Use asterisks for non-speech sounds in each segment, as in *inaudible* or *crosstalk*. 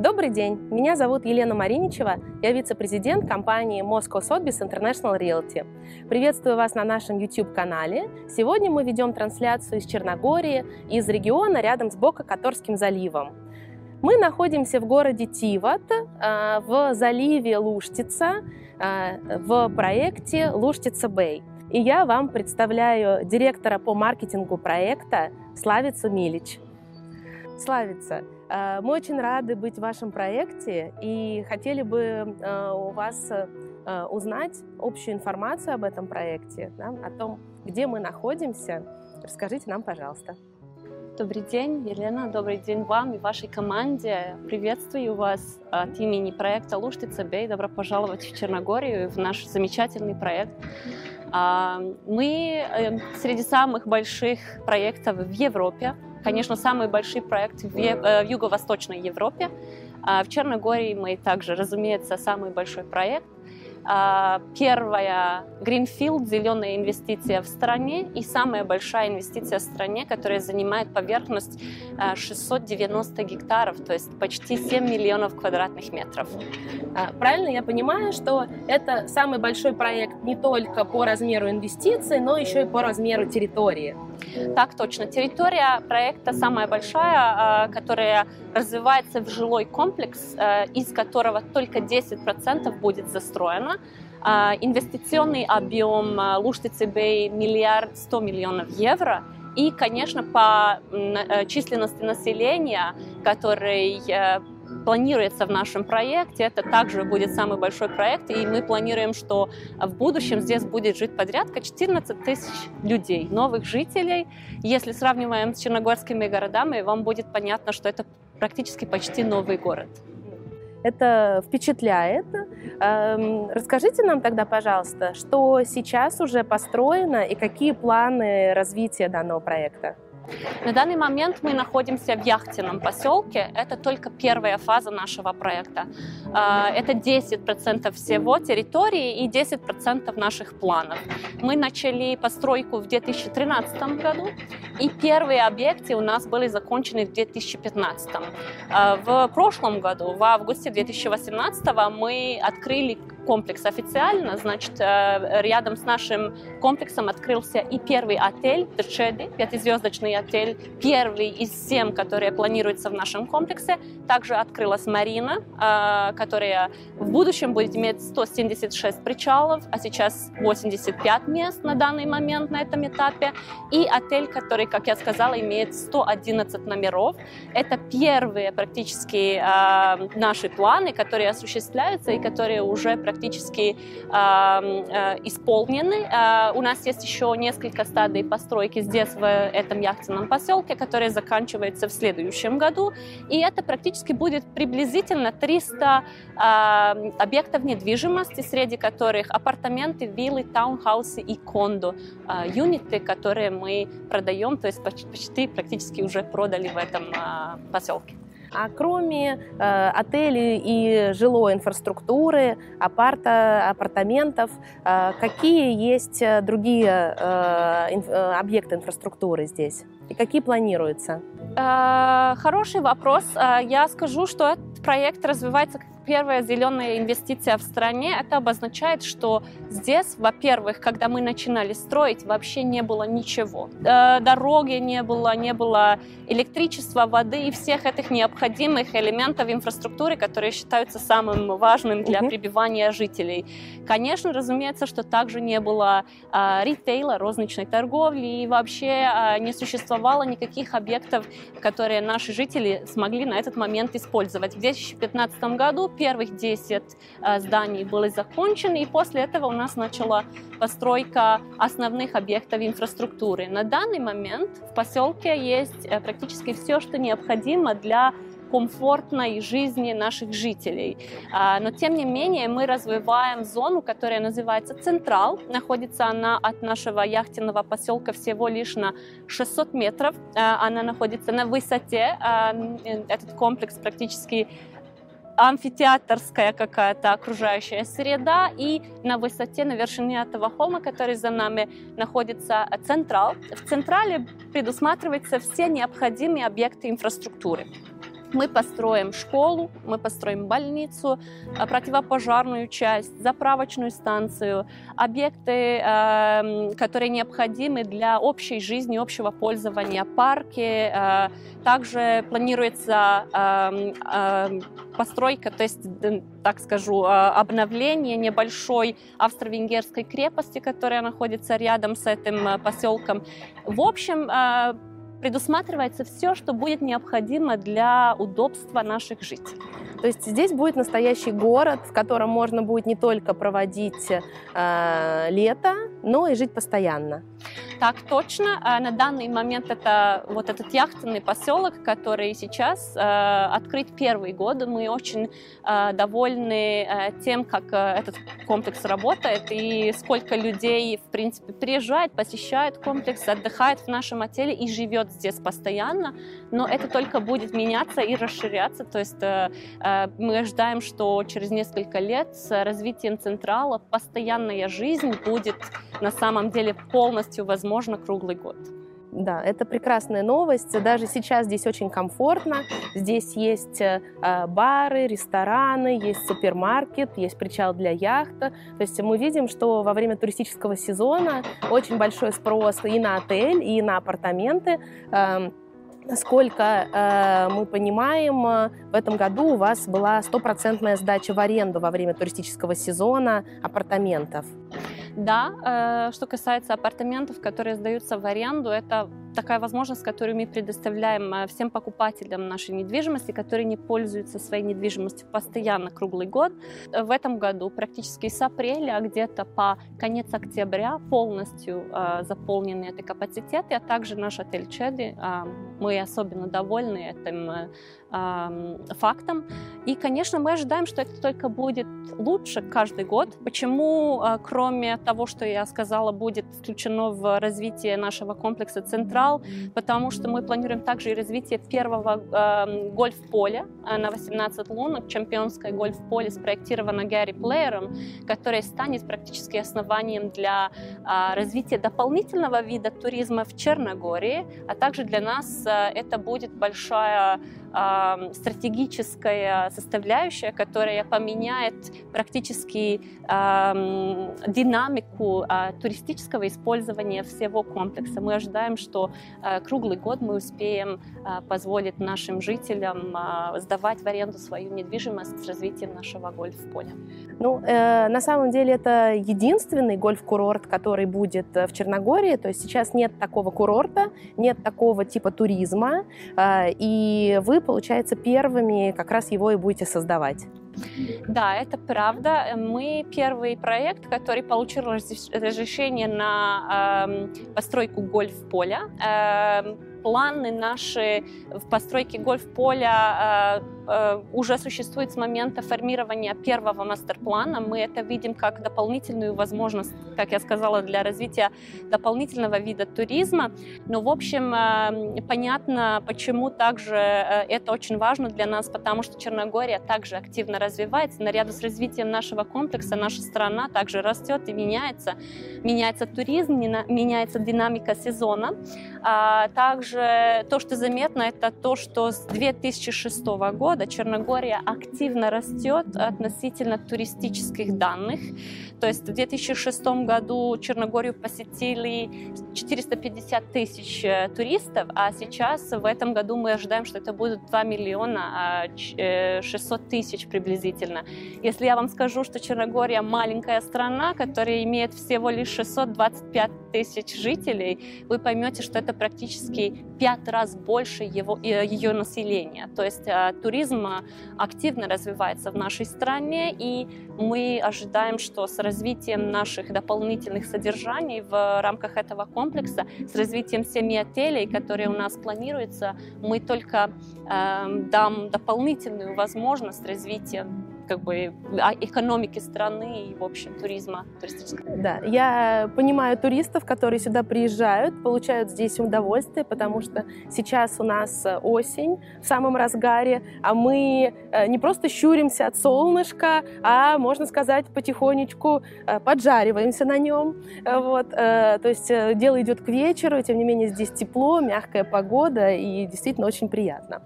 Добрый день, меня зовут Елена Мариничева, я вице-президент компании Moscow Sotheby's International Realty. Приветствую вас на нашем YouTube-канале. Сегодня мы ведем трансляцию из Черногории, из региона рядом с Бока-Которским заливом. Мы находимся в городе Тиват, э, в заливе Луштица, э, в проекте Луштица Бэй. И я вам представляю директора по маркетингу проекта Славицу Милич. Славица, мы очень рады быть в вашем проекте и хотели бы э, у вас э, узнать общую информацию об этом проекте, да, о том, где мы находимся. Расскажите нам, пожалуйста. Добрый день, Елена. Добрый день вам и вашей команде. Приветствую вас от имени проекта Луштица Бей. Добро пожаловать в Черногорию, в наш замечательный проект. А, мы среди самых больших проектов в Европе конечно, самый большой проект в, э, в Юго-Восточной Европе. А в Черногории мы также, разумеется, самый большой проект. А, первая Greenfield, зеленая инвестиция в стране и самая большая инвестиция в стране, которая занимает поверхность 690 а, гектаров, то есть почти 7 миллионов квадратных метров. А, правильно я понимаю, что это самый большой проект не только по размеру инвестиций, но еще и по размеру территории? Так точно. Территория проекта самая большая, которая развивается в жилой комплекс, из которого только 10% будет застроено. Инвестиционный объем Луштицы Бэй миллиард сто миллионов евро. И, конечно, по э, численности населения, который э, планируется в нашем проекте. Это также будет самый большой проект, и мы планируем, что в будущем здесь будет жить подрядка 14 тысяч людей, новых жителей. Если сравниваем с черногорскими городами, вам будет понятно, что это практически почти новый город. Это впечатляет. Эм, расскажите нам тогда, пожалуйста, что сейчас уже построено и какие планы развития данного проекта? На данный момент мы находимся в яхтенном поселке. Это только первая фаза нашего проекта. А, это 10% всего территории и 10% наших планов. Мы начали постройку в 2013 году, и первые объекты у нас были закончены в 2015. А, в прошлом году, в августе 2018 мы открыли комплекс официально, значит, э, рядом с нашим комплексом открылся и первый отель Терчеди, пятизвездочный отель, первый из семь, которые планируются в нашем комплексе. Также открылась Марина, э, которая в будущем будет иметь 176 причалов, а сейчас 85 мест на данный момент на этом этапе. И отель, который, как я сказала, имеет 111 номеров. Это первые практически э, наши планы, которые осуществляются и которые уже практически э, исполнены. Э, у нас есть еще несколько стадий постройки здесь, в этом яхтенном поселке, которые заканчиваются в следующем году. И это практически будет приблизительно 300 э, объектов недвижимости, среди которых апартаменты, виллы, таунхаусы и кондо, э, юниты, которые мы продаем, то есть почти практически уже продали в этом э, поселке. А кроме э, отелей и жилой инфраструктуры, апарта, апартаментов, э, какие есть э, другие э, инф, э, объекты инфраструктуры здесь? И какие планируются? Э, хороший вопрос. Я скажу, что этот проект развивается первая зеленая инвестиция в стране, это обозначает, что здесь, во-первых, когда мы начинали строить, вообще не было ничего. Э, дороги не было, не было электричества, воды и всех этих необходимых элементов инфраструктуры, которые считаются самым важным для пребывания жителей. Конечно, разумеется, что также не было э, ритейла, розничной торговли и вообще э, не существовало никаких объектов, которые наши жители смогли на этот момент использовать. В 2015 году первых 10 э, зданий были закончены, и после этого у нас начала постройка основных объектов инфраструктуры. На данный момент в поселке есть э, практически все, что необходимо для комфортной жизни наших жителей. А, но тем не менее мы развиваем зону, которая называется Централ. Находится она от нашего яхтенного поселка всего лишь на 600 метров. А, она находится на высоте. А, этот комплекс практически амфитеатрская какая-то окружающая среда, и на высоте, на вершине этого холма, который за нами находится Централ. В Централе предусматриваются все необходимые объекты инфраструктуры. Мы построим школу, мы построим больницу, э, противопожарную часть, заправочную станцию, объекты, эм, которые необходимы для общей жизни, общего пользования, парки. Э, также планируется эм, эм, постройка, то есть, так скажу, э, обновление небольшой австро-венгерской крепости, которая находится рядом с этим поселком. В общем, предусматривается все, что будет необходимо для удобства наших жителей. То есть здесь будет настоящий город, в котором можно будет не только проводить э, лето, но и жить постоянно. Так точно. А на данный момент это вот этот яхтенный поселок, который сейчас э, открыт первый год. Мы очень э, довольны э, тем, как э, этот комплекс работает и сколько людей, в принципе, приезжает, посещает комплекс, отдыхает в нашем отеле и живет здесь постоянно. Но это только будет меняться и расширяться. То есть э, э, мы ожидаем, что через несколько лет с развитием Централа постоянная жизнь будет на самом деле полностью возможна круглый год. Да, это прекрасная новость. Даже сейчас здесь очень комфортно. Здесь есть э, бары, рестораны, есть супермаркет, есть причал для яхта. То есть мы видим, что во время туристического сезона очень большой спрос и на отель, и на апартаменты. Насколько э, мы понимаем, э, в этом году у вас была стопроцентная сдача в аренду во время туристического сезона апартаментов. Да, э, что касается апартаментов, которые сдаются в аренду, это такая возможность, которую мы предоставляем э, всем покупателям нашей недвижимости, которые не пользуются своей недвижимостью постоянно круглый год. В этом году практически с апреля, а где-то по конец октября полностью э, заполнены эти капацитеты, а также наш отель Чеди. Э, мы особенно довольны этим э, фактом. И, конечно, мы ожидаем, что это только будет лучше каждый год. Почему, а, кроме того, что я сказала, будет включено в развитие нашего комплекса «Централ», потому что мы планируем также и развитие первого э, гольф-поля на 18 лунок, чемпионское гольф-поле спроектировано Гарри Плеером, которое станет практически основанием для э, развития дополнительного вида туризма в Черногории, а также для нас э, это будет большая стратегическая составляющая, которая поменяет практически динамику а, туристического использования всего комплекса. Мы ожидаем, что а, круглый год мы успеем а, позволить нашим жителям сдавать в аренду свою недвижимость с развитием нашего гольф-поля. Ну, э, на самом деле это единственный гольф-курорт, который будет э, в Черногории. То есть сейчас нет такого курорта, нет такого типа туризма, э, и вы получается, первыми как раз его и будете создавать. Да, это правда. Мы первый проект, который получил разрешение на э, постройку гольф-поля. Э, планы наши в постройке гольф-поля э, уже существуют с момента формирования первого мастер-плана. Мы это видим как дополнительную возможность, как я сказала, для развития дополнительного вида туризма. Но, в общем, э, понятно, почему также э, это очень важно для нас, потому что Черногория также активно развивается. Наряду с развитием нашего комплекса наша страна также растет и меняется. Меняется туризм, меняется динамика сезона. А также то, что заметно, это то, что с 2006 года Черногория активно растет относительно туристических данных. То есть в 2006 году Черногорию посетили 450 тысяч э, туристов, а сейчас в этом году мы ожидаем, что это будет 2 миллиона 600 а, э, тысяч приблизительно. Если я вам скажу, что Черногория маленькая страна, которая имеет всего лишь 625 тысяч жителей, вы поймете, что это практически пять раз больше его, э, ее населения. То есть туризм активно развивается в нашей стране, и мы ожидаем, что с развитием наших дополнительных содержаний в рамках этого комплекса, с развитием семи отелей, которые у нас планируются, мы только э, дам дополнительную возможность развития как бы экономики страны и, в общем, туризма туристического. Да, я понимаю туристов, которые сюда приезжают, получают здесь удовольствие, потому что сейчас у нас осень в самом разгаре, а мы не просто щуримся от солнышка, а, можно сказать, потихонечку поджариваемся на нем. Вот, то есть дело идет к вечеру, и тем не менее здесь тепло, мягкая погода и действительно очень приятно.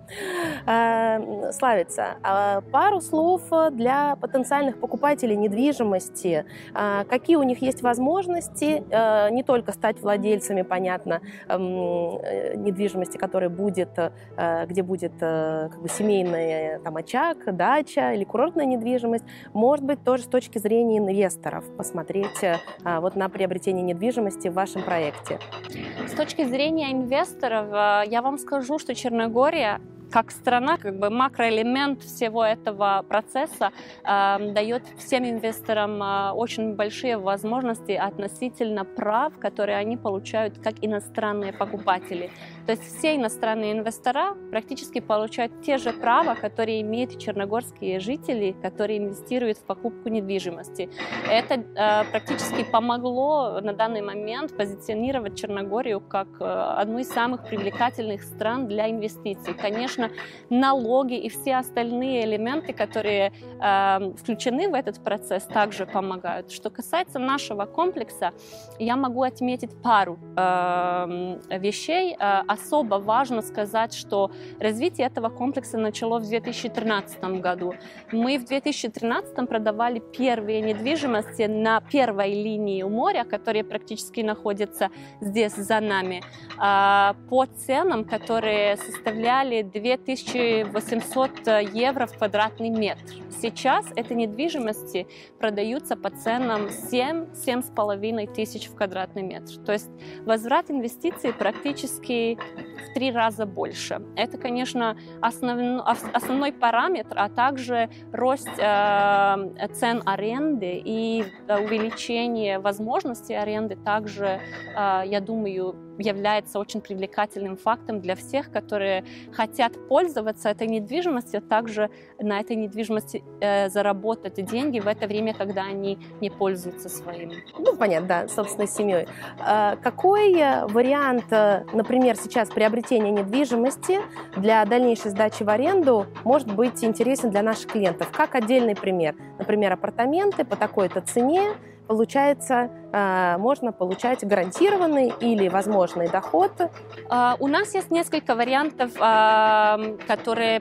Э, Славица, а пару слов для потенциальных покупателей недвижимости. Э, какие у них есть возможности э, не только стать владельцами, понятно, эм, недвижимости, которая будет, где будет как бы семейный там, очаг, дача или курортная недвижимость, может быть, тоже с точки зрения инвесторов посмотреть вот на приобретение недвижимости в вашем проекте. С точки зрения инвесторов, я вам скажу, что Черногория как страна, как бы макроэлемент всего этого процесса э, дает всем инвесторам э, очень большие возможности относительно прав, которые они получают как иностранные покупатели. То есть все иностранные инвестора практически получают те же права, которые имеют черногорские жители, которые инвестируют в покупку недвижимости. Это э, практически помогло на данный момент позиционировать Черногорию как э, одну из самых привлекательных стран для инвестиций. Конечно, налоги и все остальные элементы, которые э, включены в этот процесс, также помогают. Что касается нашего комплекса, я могу отметить пару э, вещей. Особо важно сказать, что развитие этого комплекса начало в 2013 году. Мы в 2013 продавали первые недвижимости на первой линии у моря, которые практически находятся здесь за нами, э, по ценам, которые составляли 2 2800 э, евро в квадратный метр. Сейчас эти недвижимости продаются по ценам 7-7,5 тысяч в квадратный метр. То есть возврат инвестиций практически в три раза больше. Это, конечно, основной, основной параметр, а также рост э, цен аренды и увеличение возможностей аренды также, э, я думаю, является очень привлекательным фактом для всех, которые хотят пользоваться этой недвижимостью, а также на этой недвижимости э, заработать деньги в это время, когда они не пользуются своим. Ну, понятно, да, собственной семьей. А какой э, вариант, э, например, сейчас приобретения недвижимости для дальнейшей сдачи в аренду может быть интересен для наших клиентов? Как отдельный пример? Например, апартаменты по такой-то цене, получается, э, можно получать гарантированный или возможный доход? А, у нас есть несколько вариантов, а, которые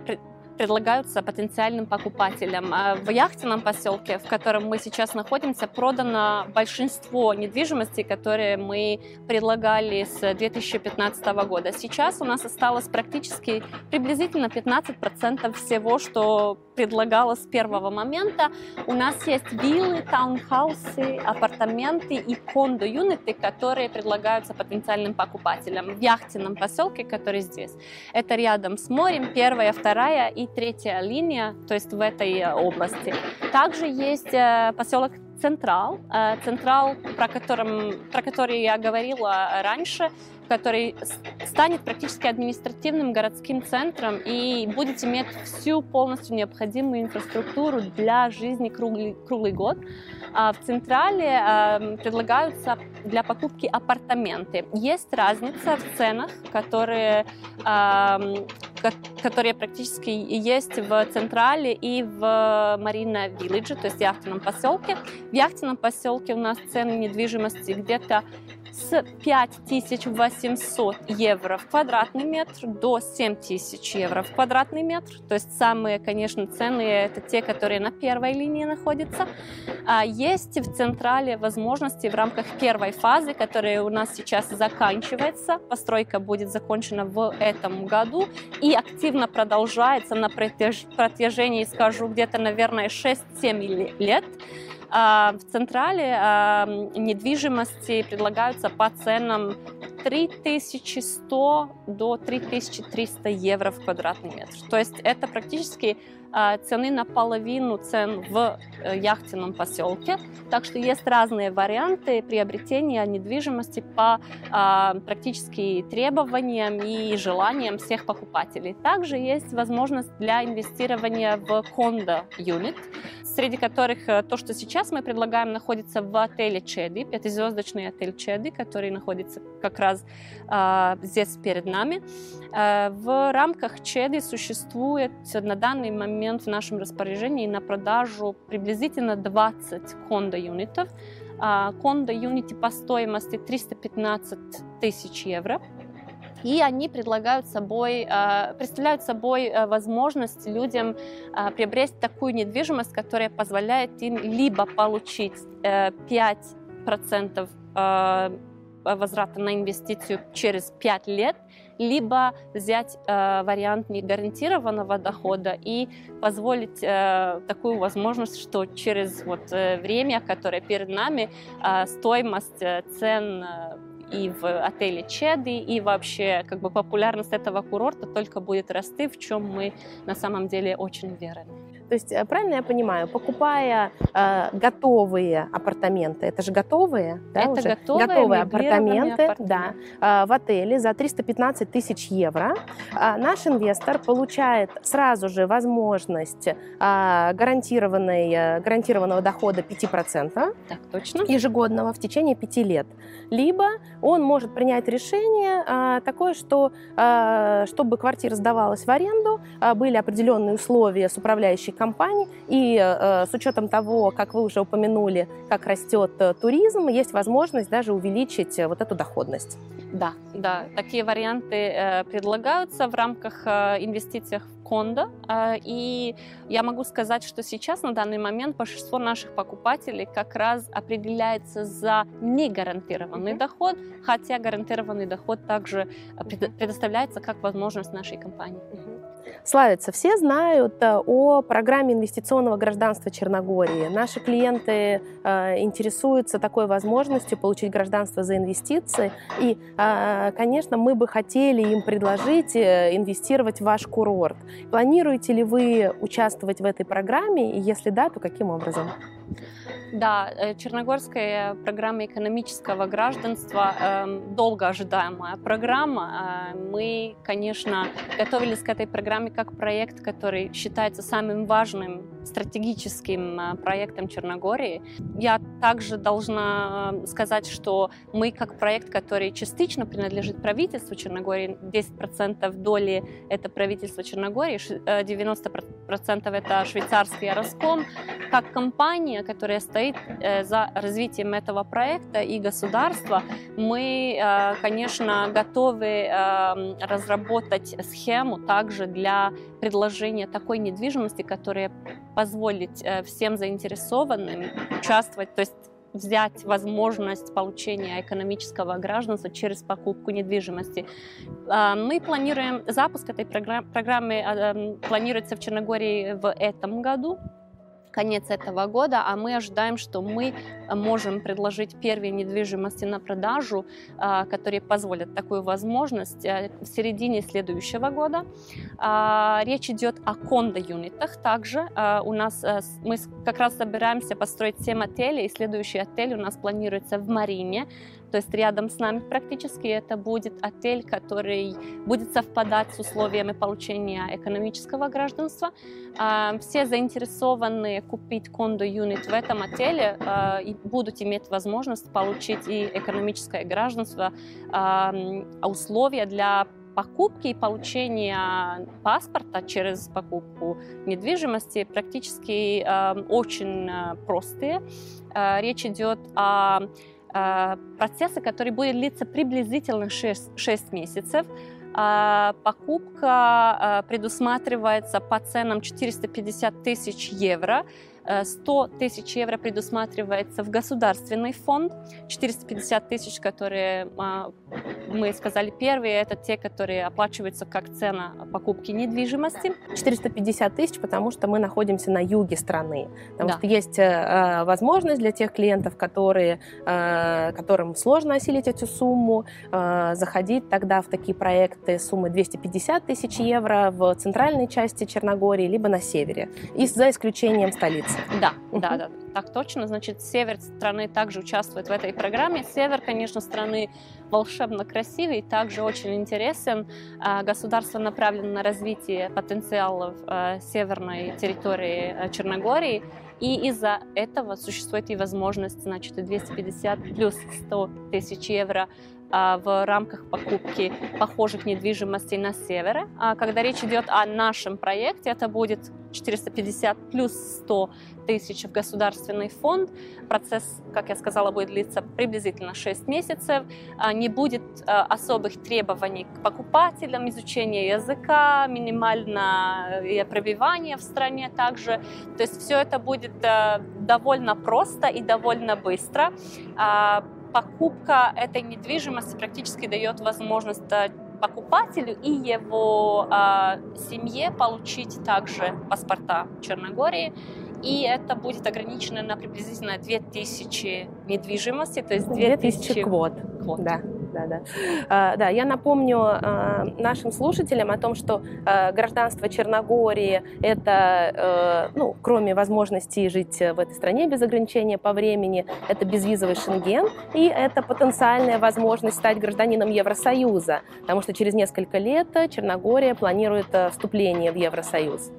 предлагаются потенциальным покупателям. А в яхтенном поселке, в котором мы сейчас находимся, продано большинство недвижимости, которые мы предлагали с 2015 года. Сейчас у нас осталось практически приблизительно 15% всего, что предлагалось с первого момента. У нас есть виллы, таунхаусы, апартаменты и кондо-юниты, которые предлагаются потенциальным покупателям в яхтенном поселке, который здесь. Это рядом с морем, первая, вторая и третья линия, то есть в этой э, области. Также есть э, поселок Централ, э, Централ, про, котором, про который я говорила раньше, который станет практически административным городским центром и будет иметь всю полностью необходимую инфраструктуру для жизни круглый, круглый год. А в Централе э, предлагаются для покупки апартаменты. Есть разница в ценах, которые, э, которые практически есть в Централе и в Марина Виллидже, то есть яхтенном поселке. В яхтенном поселке у нас цены недвижимости где-то с 5800 евро в квадратный метр до 7000 евро в квадратный метр. То есть самые, конечно, ценные это те, которые на первой линии находятся. А есть в Централе возможности в рамках первой фазы, которая у нас сейчас заканчивается. Постройка будет закончена в этом году и активно продолжается на протяжении, скажу, где-то, наверное, 6-7 лет. А, в Централе а, недвижимости предлагаются по ценам 3100 до 3300 евро в квадратный метр. То есть это практически цены наполовину цен в э, яхтенном поселке. Так что есть разные варианты приобретения недвижимости по практически требованиям и желаниям всех покупателей. Также есть возможность для инвестирования в кондо юнит среди которых э, то, что сейчас мы предлагаем, находится в отеле Чеди, пятизвездочный отель Чеди, который находится как раз э, здесь перед нами. Э, в рамках Чеди существует на данный момент в нашем распоряжении на продажу приблизительно 20 кондо-юнитов. Э, кондо-юнити по стоимости 315 тысяч евро и они предлагают собой, а, представляют собой а, возможность людям а, приобрести такую недвижимость, которая позволяет им либо получить 5% э, возврата на инвестицию через 5 лет, либо взять э, вариант негарантированного дохода и позволить э, такую возможность, что через вот, э, время, которое перед нами, э, стоимость э, цен э, и в отеле Чеды, и вообще как бы популярность этого курорта только будет расти, в чем мы на самом деле очень уверены. То есть, э, правильно я понимаю, покупая э, готовые апартаменты, это же готовые, да, это уже? готовые, готовые апартаменты, апартаменты, да, э, в отеле за 315 тысяч евро, э, наш инвестор получает сразу же возможность э, гарантированной, гарантированного дохода 5%. Так, точно. Ежегодного в течение 5 лет. Либо он может принять решение э, такое, что э, чтобы квартира сдавалась в аренду, э, были определенные условия с управляющей компаний. И э, с учетом того, как вы уже упомянули, как растет э, туризм, есть возможность даже увеличить э, вот эту доходность. Да, да, такие варианты э, предлагаются в рамках э, инвестиций в кондо. Э, и я могу сказать, что сейчас на данный момент большинство наших покупателей как раз определяется за негарантированный mm-hmm. доход, хотя гарантированный доход также предоставляется как возможность нашей компании. Mm-hmm славится. Все знают о программе инвестиционного гражданства Черногории. Наши клиенты э, интересуются такой возможностью получить гражданство за инвестиции. И, э, конечно, мы бы хотели им предложить инвестировать в ваш курорт. Планируете ли вы участвовать в этой программе? И если да, то каким образом? Да, э, Черногорская программа экономического гражданства эм, долго ожидаемая программа. Э, мы, конечно, готовились к этой программе как проект, который считается самым важным стратегическим э, проектом Черногории. Я также должна сказать, что мы как проект, который частично принадлежит правительству Черногории, 10% доли это правительство Черногории, 90% это швейцарский Роском, как компания, которая стоит стоит э, за развитием этого проекта и государства, мы, э, конечно, готовы э, разработать схему также для предложения такой недвижимости, которая позволит всем заинтересованным участвовать, то есть взять возможность получения экономического гражданства через покупку недвижимости. Мы планируем запуск этой программы, планируется в Черногории в этом году конец этого года, а мы ожидаем, что мы можем предложить первые недвижимости на продажу, а, которые позволят такую возможность э, в середине следующего года. А, речь идет о кондо-юнитах также. А, у нас э, мы как раз собираемся построить 7 отелей, и следующий отель у нас планируется в Марине, то есть рядом с нами практически это будет отель, который будет совпадать с условиями получения экономического гражданства. А, все заинтересованные купить кондо-юнит в этом отеле а, будут иметь возможность получить и экономическое гражданство, а, условия для покупки и получения паспорта через покупку недвижимости практически э, очень простые. Э, речь идет о процесса, который будет длиться приблизительно 6, 6 месяцев. А, покупка а, предусматривается по ценам 450 тысяч евро. 100 тысяч евро предусматривается в государственный фонд, 450 тысяч, которые а, мы сказали первые, это те, которые оплачиваются как цена покупки недвижимости. 450 тысяч, потому что мы находимся на юге страны. Потому да. что есть э, возможность для тех клиентов, которые, э, которым сложно осилить эту сумму, э, заходить тогда в такие проекты суммы 250 тысяч евро в центральной части Черногории, либо на севере, и за исключением столицы. *laughs* Да, да, да, так точно. Значит, север страны также участвует в этой программе. Север, конечно, страны волшебно красивый, также очень интересен. А, государство направлено на развитие потенциалов а, северной территории а, Черногории. И из-за этого существует и возможность, значит, 250 плюс 100 тысяч евро в рамках покупки похожих недвижимостей на севере. Когда речь идет о нашем проекте, это будет 450 плюс 100 тысяч в государственный фонд. Процесс, как я сказала, будет длиться приблизительно 6 месяцев. А, не будет а, особых требований к покупателям, изучения языка, минимальное пробивание в стране также. То есть все это будет а, довольно просто и довольно быстро покупка этой недвижимости практически дает возможность покупателю и его э, семье получить также паспорта Черногории. И это будет ограничено на приблизительно 2000 недвижимости, то есть 2000, 2000 квот. квот. Да да, да. А, да, я напомню а, нашим слушателям о том, что а, гражданство Черногории – это, ну, кроме возможности жить в этой стране без ограничения по времени, это безвизовый шенген, и это потенциальная возможность стать гражданином Евросоюза, потому что через несколько лет Черногория планирует вступление в Евросоюз.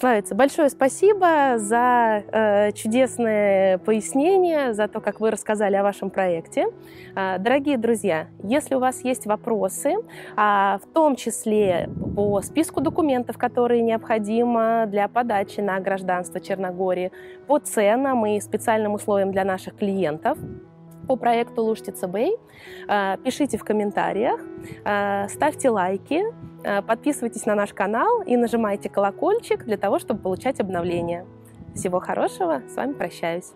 Славица, большое спасибо за э, чудесное пояснение, за то, как вы рассказали о вашем проекте. Э, дорогие друзья, если у вас есть вопросы, э, в том числе по списку документов, которые необходимы для подачи на гражданство Черногории, по ценам и специальным условиям для наших клиентов, по проекту Луштица Бэй. Э, пишите в комментариях, э, ставьте лайки, э, подписывайтесь на наш канал и нажимайте колокольчик для того, чтобы получать обновления. Всего хорошего, с вами прощаюсь.